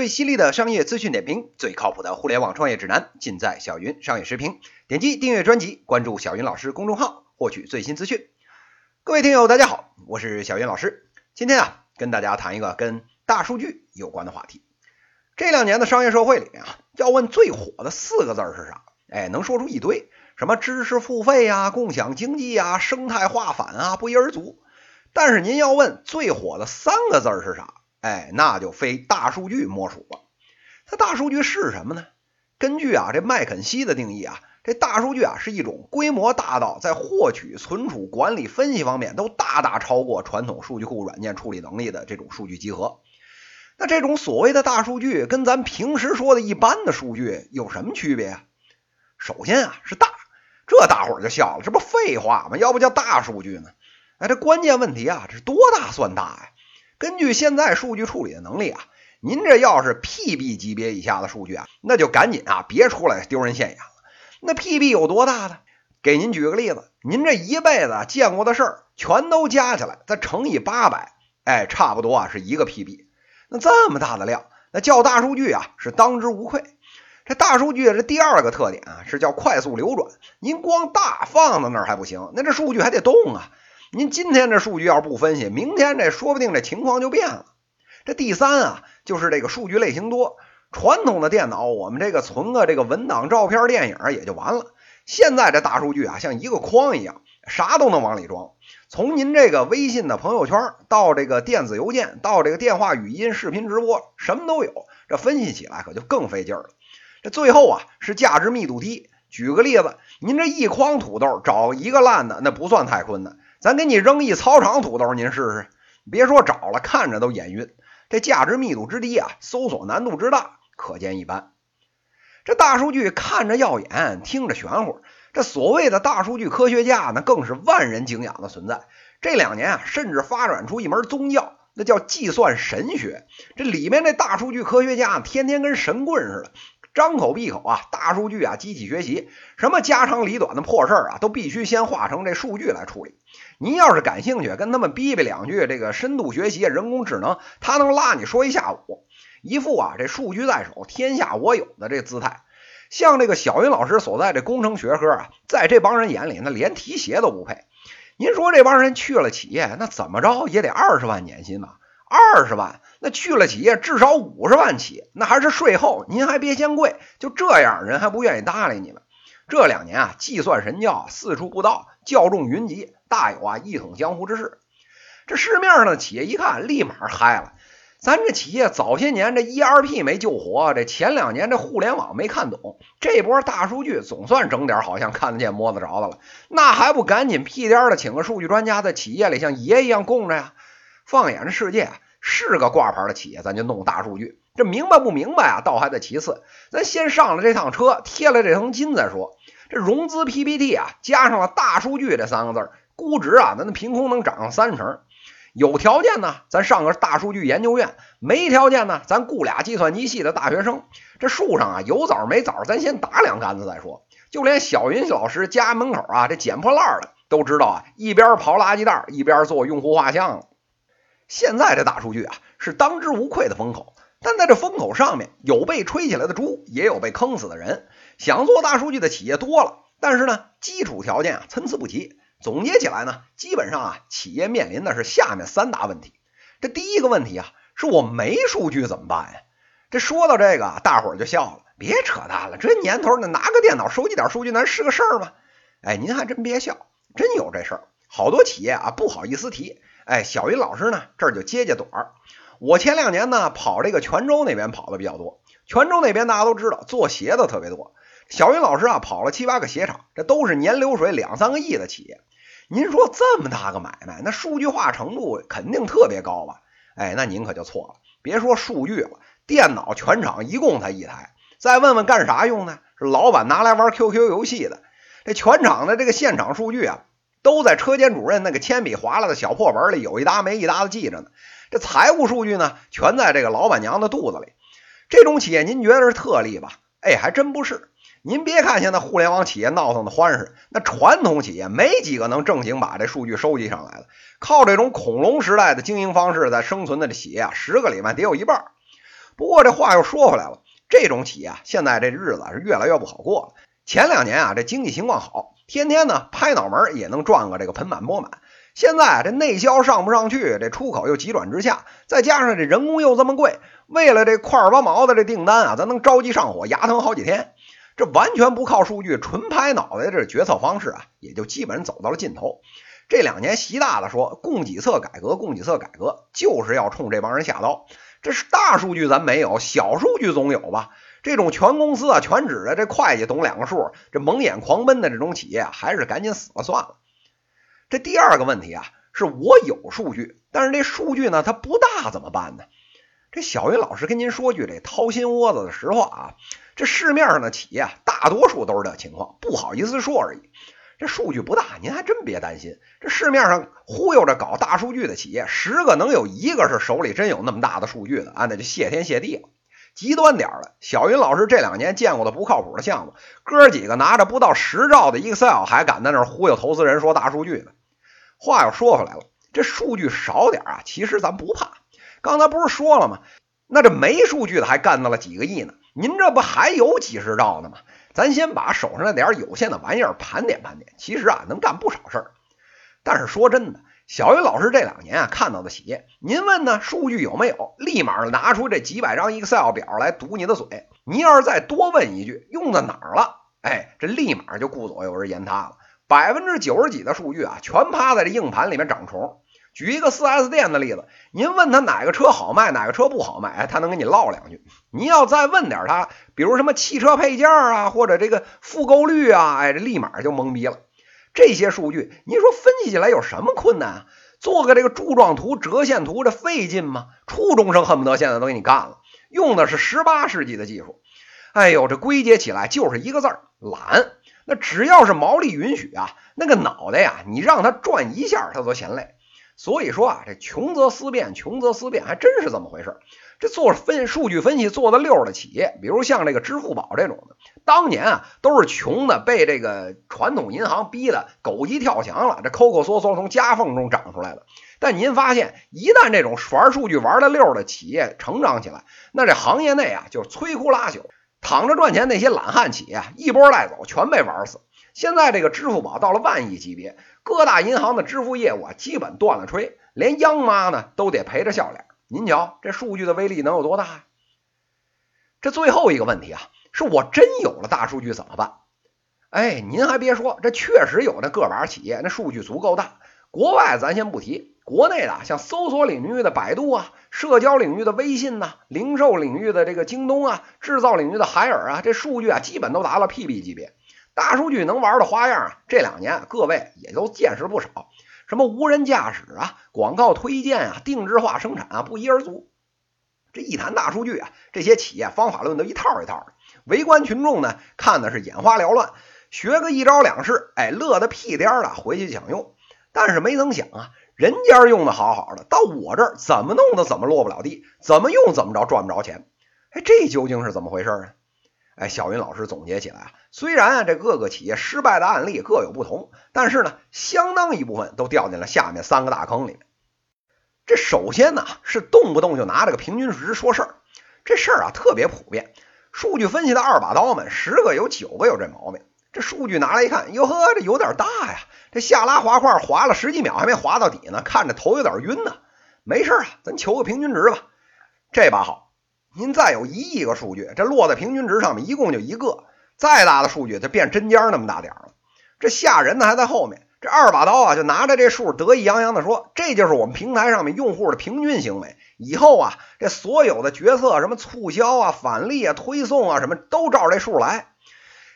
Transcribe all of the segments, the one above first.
最犀利的商业资讯点评，最靠谱的互联网创业指南，尽在小云商业时评。点击订阅专辑，关注小云老师公众号，获取最新资讯。各位听友，大家好，我是小云老师。今天啊，跟大家谈一个跟大数据有关的话题。这两年的商业社会里面啊，要问最火的四个字是啥？哎，能说出一堆，什么知识付费呀、共享经济呀、生态化反啊，不一而足。但是您要问最火的三个字是啥？哎，那就非大数据莫属了。它大数据是什么呢？根据啊这麦肯锡的定义啊，这大数据啊是一种规模大到在获取、存储、管理、分析方面都大大超过传统数据库软件处理能力的这种数据集合。那这种所谓的大数据跟咱平时说的一般的数据有什么区别啊？首先啊是大，这大伙儿就笑了，这不废话吗？要不叫大数据呢？哎，这关键问题啊，这是多大算大呀？根据现在数据处理的能力啊，您这要是 PB 级别以下的数据啊，那就赶紧啊别出来丢人现眼了。那 PB 有多大呢？给您举个例子，您这一辈子见过的事儿全都加起来，再乘以八百，哎，差不多啊是一个 PB。那这么大的量，那叫大数据啊是当之无愧。这大数据这第二个特点啊是叫快速流转。您光大放在那儿还不行，那这数据还得动啊。您今天这数据要是不分析，明天这说不定这情况就变了。这第三啊，就是这个数据类型多。传统的电脑，我们这个存个这个文档、照片、电影也就完了。现在这大数据啊，像一个筐一样，啥都能往里装。从您这个微信的朋友圈，到这个电子邮件，到这个电话、语音、视频直播，什么都有。这分析起来可就更费劲了。这最后啊，是价值密度低。举个例子，您这一筐土豆找一个烂的，那不算太困难。咱给你扔一操场土豆，您试试。别说找了，看着都眼晕。这价值密度之低啊，搜索难度之大，可见一斑。这大数据看着耀眼，听着玄乎。这所谓的大数据科学家呢，更是万人敬仰的存在。这两年啊，甚至发展出一门宗教，那叫计算神学。这里面这大数据科学家，天天跟神棍似的。张口闭口啊，大数据啊，机器学习，什么家长里短的破事儿啊，都必须先化成这数据来处理。您要是感兴趣，跟他们逼逼两句，这个深度学习、人工智能，他能拉你说一下午，一副啊这数据在手，天下我有的这姿态。像这个小云老师所在这工程学科啊，在这帮人眼里，那连提鞋都不配。您说这帮人去了企业，那怎么着也得二十万年薪吧？二十万，那去了企业至少五十万起，那还是税后，您还别嫌贵。就这样，人还不愿意搭理你们。这两年啊，计算神教四处布道，教众云集，大有啊一统江湖之势。这市面上的企业一看，立马嗨了。咱这企业早些年这 ERP 没救活，这前两年这互联网没看懂，这波大数据总算整点好像看得见摸得着的了。那还不赶紧屁颠的请个数据专家在企业里像爷一样供着呀？放眼这世界，是个挂牌的企业，咱就弄大数据。这明白不明白啊？倒还在其次，咱先上了这趟车，贴了这层金再说。这融资 PPT 啊，加上了大数据这三个字，估值啊，咱凭空能涨上三成。有条件呢，咱上个大数据研究院；没条件呢，咱雇俩计算机系的大学生。这树上啊，有枣没枣，咱先打两杆子再说。就连小云老师家门口啊，这捡破烂的都知道啊，一边刨垃圾袋，一边做用户画像。现在这大数据啊，是当之无愧的风口，但在这风口上面，有被吹起来的猪，也有被坑死的人。想做大数据的企业多了，但是呢，基础条件啊参差不齐。总结起来呢，基本上啊，企业面临的是下面三大问题。这第一个问题啊，是我没数据怎么办呀？这说到这个，大伙儿就笑了，别扯淡了，这年头呢，拿个电脑收集点数据，那是个事儿吗？哎，您还真别笑，真有这事儿。好多企业啊，不好意思提。哎，小云老师呢？这儿就接接短儿。我前两年呢跑这个泉州那边跑的比较多。泉州那边大家都知道，做鞋的特别多。小云老师啊跑了七八个鞋厂，这都是年流水两三个亿的企业。您说这么大个买卖，那数据化程度肯定特别高吧？哎，那您可就错了。别说数据了，电脑全场一共才一台。再问问干啥用呢？是老板拿来玩 QQ 游戏的。这全场的这个现场数据啊。都在车间主任那个铅笔划拉的小破本里，有一搭没一搭的记着呢。这财务数据呢，全在这个老板娘的肚子里。这种企业您觉得是特例吧？哎，还真不是。您别看现在互联网企业闹腾的欢实，那传统企业没几个能正经把这数据收集上来的。靠这种恐龙时代的经营方式在生存的这企业啊，十个里面得有一半。不过这话又说回来了，这种企业现在这日子是越来越不好过了。前两年啊，这经济情况好，天天呢拍脑门也能赚个这个盆满钵满。现在这内销上不上去，这出口又急转直下，再加上这人工又这么贵，为了这块儿八毛的这订单啊，咱能着急上火，牙疼好几天。这完全不靠数据，纯拍脑袋这决策方式啊，也就基本走到了尽头。这两年习大大说供给侧改革，供给侧改革就是要冲这帮人下刀。这是大数据咱没有，小数据总有吧？这种全公司啊全指着这会计懂两个数，这蒙眼狂奔的这种企业，还是赶紧死了算了。这第二个问题啊，是我有数据，但是这数据呢它不大怎么办呢？这小云老师跟您说句这掏心窝子的实话啊，这市面上的企业大多数都是这情况，不好意思说而已。这数据不大，您还真别担心。这市面上忽悠着搞大数据的企业，十个能有一个是手里真有那么大的数据的啊，那就谢天谢地了。极端点的，小云老师这两年见过的不靠谱的项目，哥几个拿着不到十兆的 Excel 还敢在那忽悠投资人说大数据呢。话又说回来了，这数据少点啊，其实咱不怕。刚才不是说了吗？那这没数据的还干到了几个亿呢？您这不还有几十兆呢吗？咱先把手上那点有限的玩意儿盘点盘点，其实啊能干不少事儿。但是说真的，小云老师这两年啊看到的企业，您问呢数据有没有？立马拿出这几百张 Excel 表来堵你的嘴。您要是再多问一句用在哪儿了，哎，这立马就顾左右而言他了。百分之九十几的数据啊全趴在这硬盘里面长虫。举一个 4S 店的例子，您问他哪个车好卖，哪个车不好卖，他能跟你唠两句。您要再问点他，比如什么汽车配件啊，或者这个复购率啊，哎，这立马就懵逼了。这些数据，您说分析起来有什么困难啊？做个这个柱状图、折线图，这费劲吗？初中生恨不得现在都给你干了。用的是十八世纪的技术。哎呦，这归结起来就是一个字儿：懒。那只要是毛利允许啊，那个脑袋呀，你让他转一下，他都嫌累。所以说啊，这穷则思变，穷则思变，还真是这么回事。这做分数据分析做的溜的企业，比如像这个支付宝这种的，当年啊都是穷的，被这个传统银行逼的狗急跳墙了，这抠抠缩缩从夹缝中长出来的。但您发现，一旦这种玩数据玩的溜的企业成长起来，那这行业内啊就摧枯拉朽，躺着赚钱那些懒汉企业一波带走，全被玩死。现在这个支付宝到了万亿级别。各大银行的支付业务啊，基本断了吹，连央妈呢都得陪着笑脸。您瞧，这数据的威力能有多大？这最后一个问题啊，是我真有了大数据怎么办？哎，您还别说，这确实有那个把企业，那数据足够大。国外咱先不提，国内的像搜索领域的百度啊，社交领域的微信呐，零售领域的这个京东啊，制造领域的海尔啊，这数据啊，基本都达到 PB 级别。大数据能玩的花样啊，这两年各位也都见识不少。什么无人驾驶啊，广告推荐啊，定制化生产啊，不一而足。这一谈大数据啊，这些企业方法论都一套一套的。围观群众呢，看的是眼花缭乱，学个一招两式，哎，乐得屁颠儿的，回去想用。但是没曾想啊，人家用的好好的，到我这儿怎么弄的怎么落不了地，怎么用怎么着赚不着钱。哎，这究竟是怎么回事啊？哎，小云老师总结起来啊，虽然啊这各个企业失败的案例各有不同，但是呢，相当一部分都掉进了下面三个大坑里面。这首先呢是动不动就拿这个平均值说事儿，这事儿啊特别普遍。数据分析的二把刀们，十个有九个有这毛病。这数据拿来一看，哟呵，这有点大呀！这下拉滑块滑了十几秒还没滑到底呢，看着头有点晕呢。没事啊，咱求个平均值吧。这把好。您再有一亿个数据，这落在平均值上面，一共就一个。再大的数据，就变针尖那么大点了。这吓人的还在后面。这二把刀啊，就拿着这数得意洋洋的说：“这就是我们平台上面用户的平均行为。以后啊，这所有的决策，什么促销啊、返利啊、推送啊，什么都照这数来。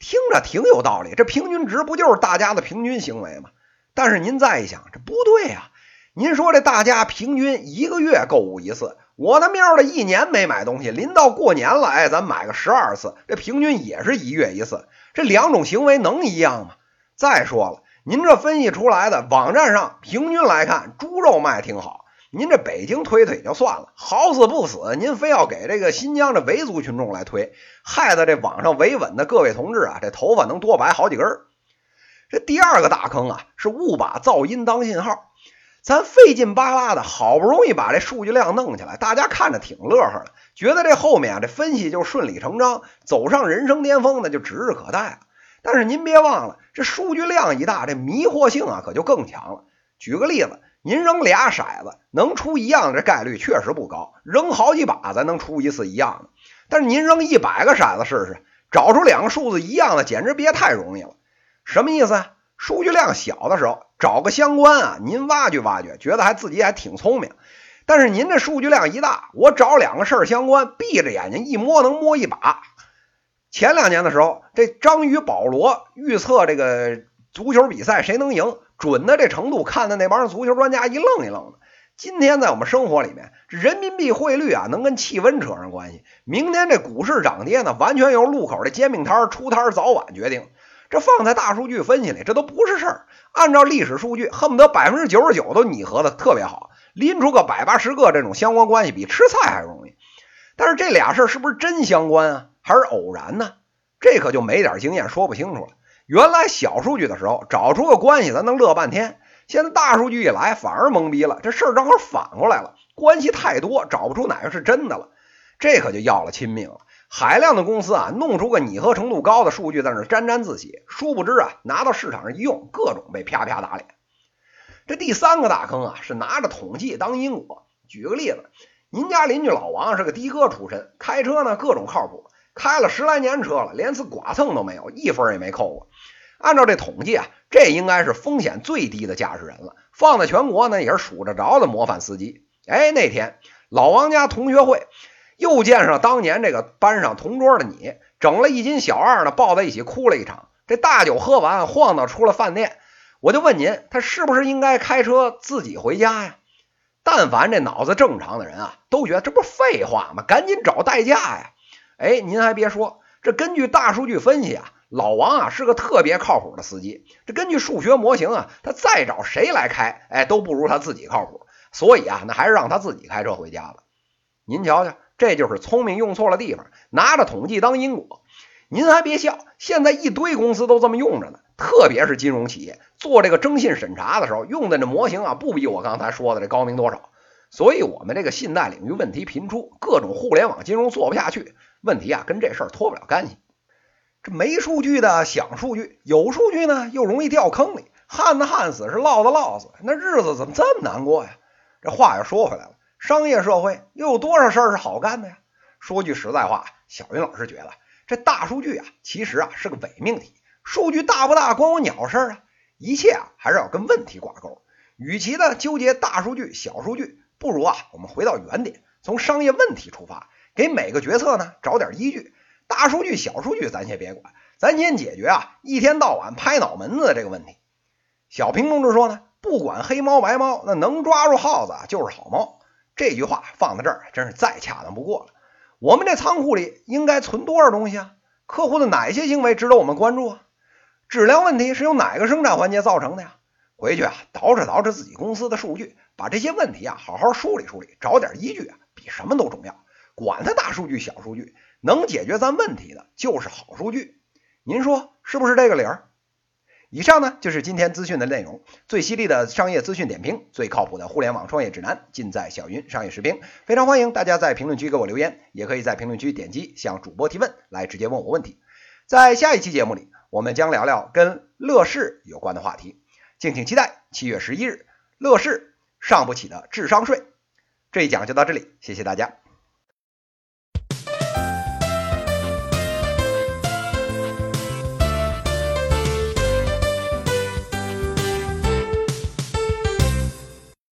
听着挺有道理。这平均值不就是大家的平均行为吗？但是您再一想，这不对呀。您说这大家平均一个月购物一次。”我他喵的一年没买东西，临到过年了，哎，咱买个十二次，这平均也是一月一次，这两种行为能一样吗？再说了，您这分析出来的网站上平均来看，猪肉卖挺好，您这北京推推也就算了，好死不死，您非要给这个新疆的维族群众来推，害得这网上维稳的各位同志啊，这头发能多白好几根儿。这第二个大坑啊，是误把噪音当信号。咱费劲巴拉的，好不容易把这数据量弄起来，大家看着挺乐呵的，觉得这后面啊，这分析就顺理成章，走上人生巅峰，那就指日可待了。但是您别忘了，这数据量一大，这迷惑性啊可就更强了。举个例子，您扔俩骰子，能出一样的，这概率确实不高；扔好几把咱能出一次一样的。但是您扔一百个骰子试试，找出两个数字一样的，简直别太容易了。什么意思啊？数据量小的时候，找个相关啊，您挖掘挖掘，觉得还自己还挺聪明。但是您这数据量一大，我找两个事儿相关，闭着眼睛一摸能摸一把。前两年的时候，这章鱼保罗预测这个足球比赛谁能赢，准的这程度，看的那帮足球专家一愣一愣的。今天在我们生活里面，人民币汇率啊，能跟气温扯上关系。明天这股市涨跌呢，完全由路口的煎饼摊出摊早晚决定。这放在大数据分析里，这都不是事儿。按照历史数据，恨不得百分之九十九都拟合的特别好，拎出个百八十个这种相关关系，比吃菜还容易。但是这俩事儿是不是真相关啊，还是偶然呢？这可就没点经验说不清楚了。原来小数据的时候找出个关系，咱能乐半天；现在大数据一来，反而懵逼了。这事儿正好反过来了，关系太多，找不出哪个是真的了。这可就要了亲命了。海量的公司啊，弄出个拟合程度高的数据，在那沾沾自喜，殊不知啊，拿到市场上一用，各种被啪啪打脸。这第三个大坑啊，是拿着统计当因果。举个例子，您家邻居老王是个的哥出身，开车呢各种靠谱，开了十来年车了，连次剐蹭都没有，一分也没扣过。按照这统计啊，这应该是风险最低的驾驶人了，放在全国呢也是数得着的模范司机。哎，那天老王家同学会。又见上当年这个班上同桌的你，整了一斤小二呢，抱在一起哭了一场。这大酒喝完，晃荡出了饭店。我就问您，他是不是应该开车自己回家呀？但凡这脑子正常的人啊，都觉得这不是废话吗？赶紧找代驾呀！哎，您还别说，这根据大数据分析啊，老王啊是个特别靠谱的司机。这根据数学模型啊，他再找谁来开，哎，都不如他自己靠谱。所以啊，那还是让他自己开车回家吧。您瞧瞧。这就是聪明用错了地方，拿着统计当因果。您还别笑，现在一堆公司都这么用着呢，特别是金融企业做这个征信审查的时候用的这模型啊，不比我刚才说的这高明多少。所以，我们这个信贷领域问题频出，各种互联网金融做不下去，问题啊跟这事儿脱不了干系。这没数据的想数据，有数据呢又容易掉坑里，旱的旱死，是涝的涝死，那日子怎么这么难过呀？这话又说回来了。商业社会又有多少事儿是好干的呀？说句实在话，小云老师觉得这大数据啊，其实啊是个伪命题。数据大不大关我鸟事儿啊？一切啊还是要跟问题挂钩。与其呢纠结大数据、小数据，不如啊我们回到原点，从商业问题出发，给每个决策呢找点依据。大数据、小数据咱先别管，咱先解决啊一天到晚拍脑门子的这个问题。小平同志说呢，不管黑猫白猫，那能抓住耗子就是好猫。这句话放在这儿，真是再恰当不过了。我们这仓库里应该存多少东西啊？客户的哪些行为值得我们关注啊？质量问题是由哪个生产环节造成的呀？回去啊，捯饬捯饬自己公司的数据，把这些问题啊好好梳理梳理，找点依据啊，比什么都重要。管他大数据小数据，能解决咱问题的就是好数据。您说是不是这个理儿？以上呢就是今天资讯的内容，最犀利的商业资讯点评，最靠谱的互联网创业指南，尽在小云商业视频。非常欢迎大家在评论区给我留言，也可以在评论区点击向主播提问，来直接问我问题。在下一期节目里，我们将聊聊跟乐视有关的话题，敬请期待。七月十一日，乐视上不起的智商税。这一讲就到这里，谢谢大家。